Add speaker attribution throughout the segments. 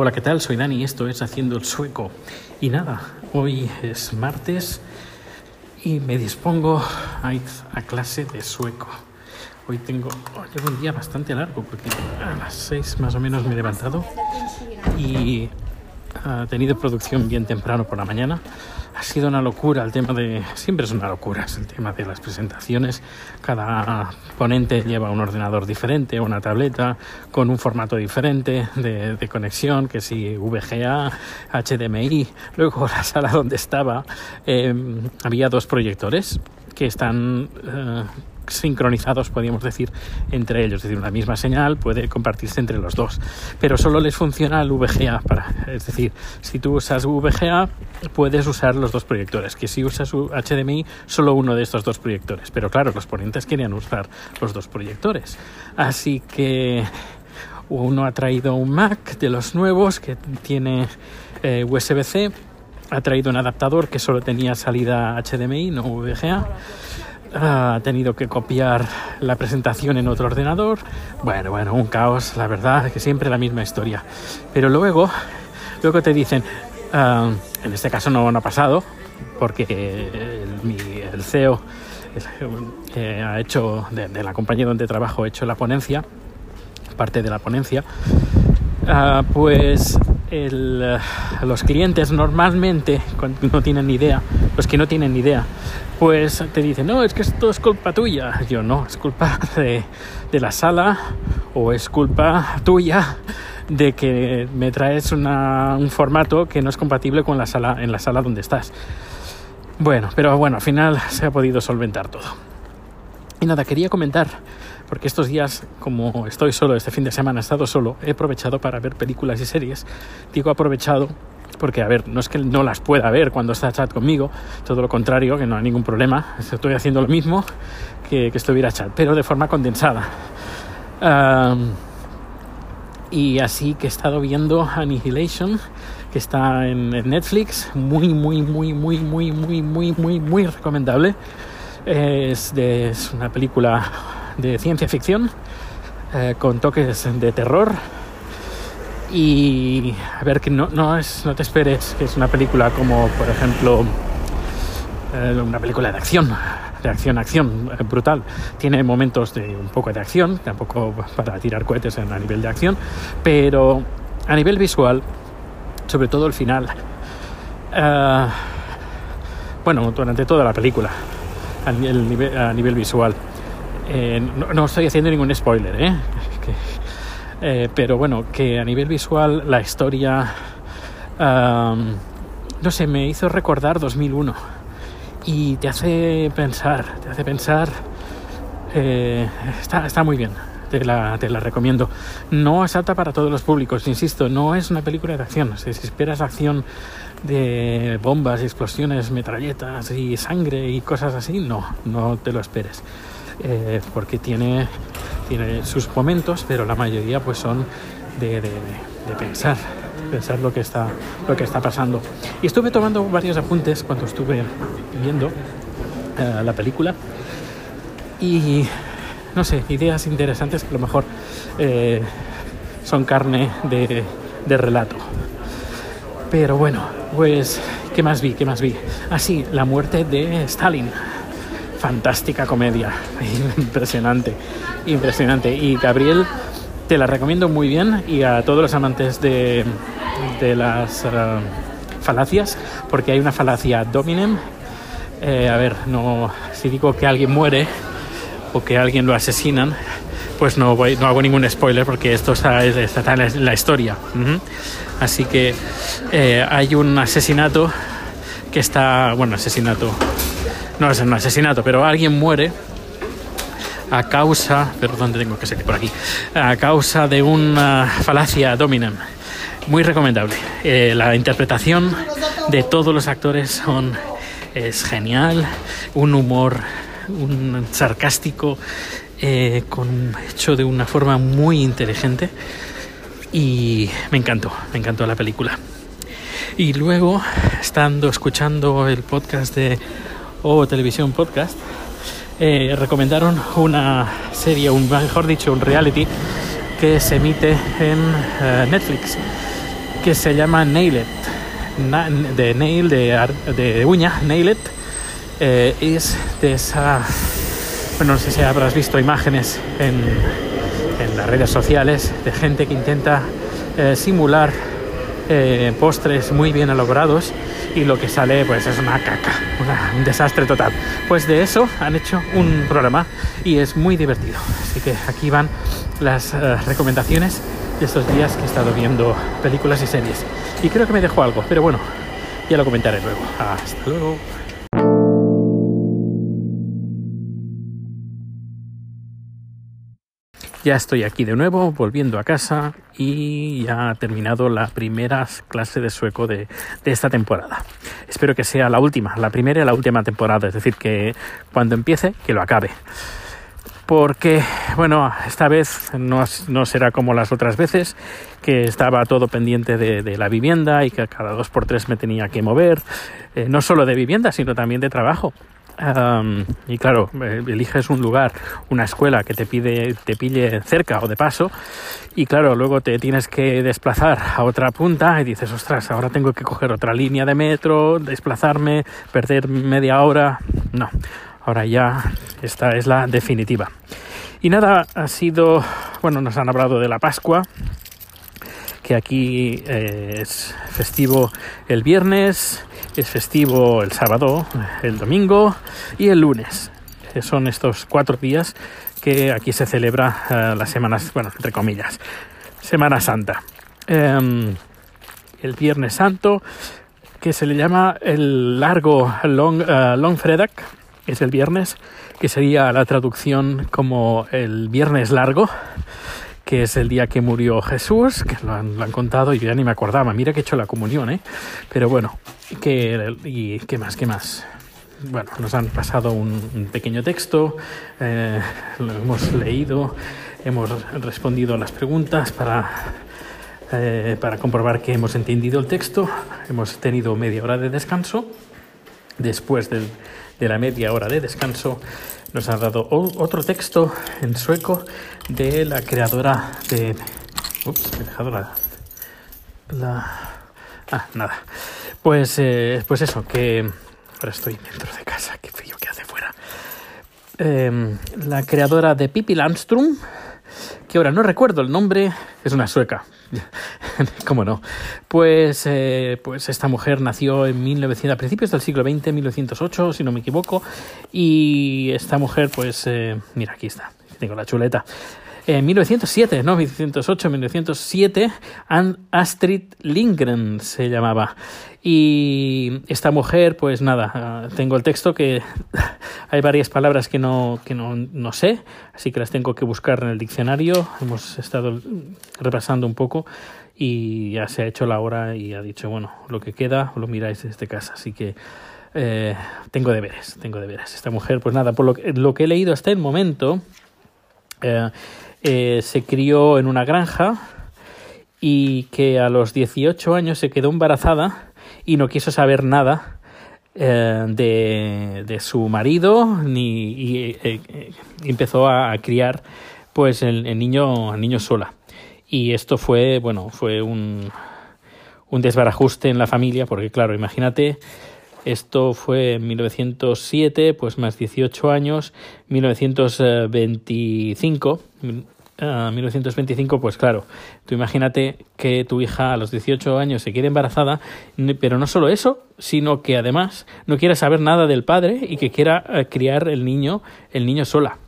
Speaker 1: Hola, ¿qué tal? Soy Dani y esto es Haciendo el Sueco. Y nada, hoy es martes y me dispongo a ir a clase de sueco. Hoy tengo, oh, llevo un día bastante largo porque a las seis más o menos me he levantado y ha tenido producción bien temprano por la mañana. Ha sido una locura el tema de... Siempre es una locura el tema de las presentaciones. Cada ponente lleva un ordenador diferente, una tableta, con un formato diferente de, de conexión, que si VGA, HDMI. Luego la sala donde estaba eh, había dos proyectores que están eh, sincronizados, podríamos decir, entre ellos. Es decir, una misma señal puede compartirse entre los dos, pero solo les funciona el VGA. Para, es decir, si tú usas VGA, puedes usar los dos proyectores, que si usas HDMI, solo uno de estos dos proyectores. Pero claro, los ponentes querían usar los dos proyectores. Así que uno ha traído un Mac de los nuevos que tiene eh, USB-C, ha traído un adaptador que solo tenía salida HDMI, no VGA ha tenido que copiar la presentación en otro ordenador. Bueno, bueno, un caos, la verdad, que siempre la misma historia. Pero luego, luego te dicen, uh, en este caso no, ha pasado, porque el, mi, el CEO eh, ha hecho, de, la compañía donde trabajo, ha hecho la ponencia, parte de la ponencia, uh, pues el, los clientes normalmente no tienen ni idea, los que no tienen ni idea, pues te dicen, no, es que esto es culpa tuya. Yo no, es culpa de, la sala o es culpa tuya de que me traes un formato que no es compatible con la sala, en la sala donde estás. Bueno, pero bueno, al final se ha podido solventar todo. Y nada, quería comentar porque estos días, como estoy solo, este fin de semana he estado solo, he aprovechado para ver películas y series. Digo aprovechado porque, a ver, no es que no las pueda ver cuando está chat conmigo, todo lo contrario, que no hay ningún problema, estoy haciendo lo mismo que, que estuviera chat, pero de forma condensada. Um, y así que he estado viendo Annihilation, que está en, en Netflix, muy, muy, muy, muy, muy, muy, muy, muy, muy recomendable. Es, de, una película de ciencia ficción eh, con toques de terror. Y a ver que no, no, es, no te esperes que es una película como por ejemplo eh, una película de acción de acción acción eh, brutal. Tiene momentos de un poco de acción tampoco para tirar cohetes a nivel de acción pero a nivel visual sobre todo el final bueno durante toda la película a nivel, a nivel visual eh, no, no, estoy haciendo ningún spoiler, ¿eh? Eh, pero bueno, que a nivel visual la historia, um, no sé, me hizo recordar 2001 y te hace pensar, te hace pensar, eh, está, está muy bien. Te la, te la, recomiendo. No es apta para todos los públicos, insisto, no es una película de acción. Si esperas acción de bombas, explosiones, metralletas y sangre y cosas así, no, no te lo esperes eh, porque tiene, tiene sus momentos, pero la mayoría pues son de, de, de pensar pensar lo que está lo que está pasando y estuve tomando varios apuntes cuando estuve viendo uh, la película y no sé ideas interesantes que a lo mejor eh, son carne de, de, relato. Pero bueno pues qué más vi qué más vi así ah, la muerte de Stalin. Fantástica comedia, impresionante, impresionante. Y Gabriel, te la recomiendo muy bien. Y a todos los amantes de, de las uh, falacias, porque hay una falacia dominem. Eh, a ver, no, si digo que alguien muere o que alguien lo asesinan, pues no, voy, no hago ningún spoiler porque esto está, está en la, historia. Uh -huh. Así que eh, hay un asesinato que está, bueno, asesinato, no es un asesinato, pero alguien muere a causa, perdón, tengo que seguir por aquí, a causa de una falacia dominem. Muy recomendable. Eh, la interpretación de todos los actores son es genial, un humor un sarcástico eh, con hecho de una forma muy inteligente y me encantó, me encantó la película. Y luego, estando escuchando el podcast de o Televisión Podcast, eh, recomendaron una serie, un, mejor dicho, un reality que se emite en uh, Netflix. que se llama Nail de nail, de, de uña, Nail eh, es de esa... Bueno, no sé si habrás visto imágenes en, en las redes sociales de gente que intenta eh, simular eh, postres muy bien elaborados y lo que sale pues es una caca, un desastre total. Pues de eso han hecho un programa y es muy divertido. Así que aquí van las recomendaciones de estos días que he estado viendo películas y series. Y creo que me dejó algo, pero bueno, ya lo comentaré luego. Hasta luego. Ya estoy aquí de nuevo, volviendo a casa y ya ha terminado la primera clase de sueco de, esta temporada. Espero que sea la última, la primera y la última temporada, es decir, que cuando empiece, que lo acabe. Porque, bueno, esta vez no, será como las otras veces, que estaba todo pendiente de, la vivienda y que cada dos por tres me tenía que mover, eh, no solo de vivienda, sino también de trabajo y claro, eh, eliges un lugar, una escuela que te pide, te pille cerca o de paso, y claro, luego te tienes que desplazar a otra punta y dices, ostras, ahora tengo que coger otra línea de metro, desplazarme, perder media hora. No, ahora ya esta es la definitiva. Y nada, ha sido, bueno, nos han hablado de la Pascua, que aquí eh, es festivo el viernes, es festivo el sábado, el domingo y el lunes. Eh, son estos cuatro días que aquí se celebra eh, las semanas, bueno, entre comillas, Semana Santa. Em, el Viernes Santo, que se le llama el largo Long, long Fredag, es el viernes, que sería la traducción como el viernes largo que es el día que murió Jesús, que lo han, contado y yo ya ni me acordaba. Mira que he hecho la comunión, ¿eh? Pero bueno, que, ¿y qué más? ¿Qué más? Bueno, nos han pasado un, pequeño texto, eh, lo hemos leído, hemos respondido a las preguntas para, eh, para comprobar que hemos entendido el texto. Hemos tenido media hora de descanso. Después de la media hora de descanso, nos ha dado otro texto en sueco de la creadora de... Ups, he dejado la... Ah, nada. Pues, eh, pues eso, que... Ahora estoy dentro de casa, qué frío que hace fuera. Em, la creadora de Pippi Landstrom, que ahora no recuerdo el nombre, es una sueca, ¿Cómo no? Pues, eh, pues esta mujer nació en 1900, a principios del siglo XX, 1908, si no me equivoco, y esta mujer, pues, eh, mira, aquí está, tengo la chuleta. En 1907, no, 1908, 1907, Astrid Lindgren se llamaba. Y esta mujer, pues nada, ah, tengo el texto que hay varias palabras que no, que no, no sé, así que las tengo que buscar en el diccionario. Hemos estado repasando un poco y ya se ha hecho la hora y ha dicho, bueno, lo que queda lo miráis desde casa. Así que eh, tengo deberes, tengo deberes. Esta mujer, pues nada, por lo que, lo que he leído hasta el momento, eh, eh, se crió en una granja y que a los 18 años se quedó embarazada y no quiso saber nada eh, de, de, su marido ni y, eh, empezó a, criar pues el, niño el niño sola. Y esto fue bueno fue un un desbarajuste en la familia porque claro imagínate esto fue en 1907, pues más 18 años, 1925, 1925, pues claro, tú imagínate que tu hija a los 18 años se quede embarazada, pero no solo eso, sino que además no quiera saber nada del padre y que quiera eh, criar el niño, el niño sola.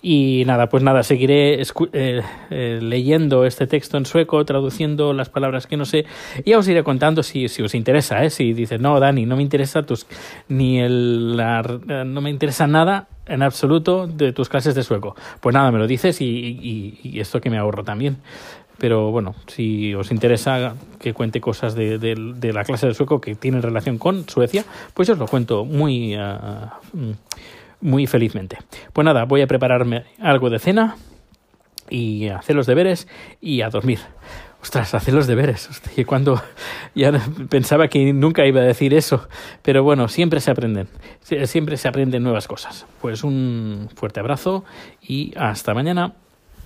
Speaker 1: Y nada, pues nada, seguiré eh, eh, leyendo este texto en sueco, traduciendo las palabras que no sé, y ya os iré contando si, si os interesa, ¿eh? si dices, no, Dani, no me interesa tus, ni el, no me interesa nada en absoluto de tus clases de sueco. Pues nada, me lo dices y, y, esto que me ahorro también. Pero bueno, si os interesa que cuente cosas de, de, la clase de sueco que tienen relación con Suecia, pues yo os lo cuento muy... Ah, muy felizmente. Pues nada, voy a prepararme algo de cena y hacer los deberes y a dormir. Ostras, hacer los deberes. Hostia, cuando ya pensaba que nunca iba a decir eso, pero bueno, siempre se aprenden, siempre se aprenden nuevas cosas. Pues un fuerte abrazo y hasta mañana.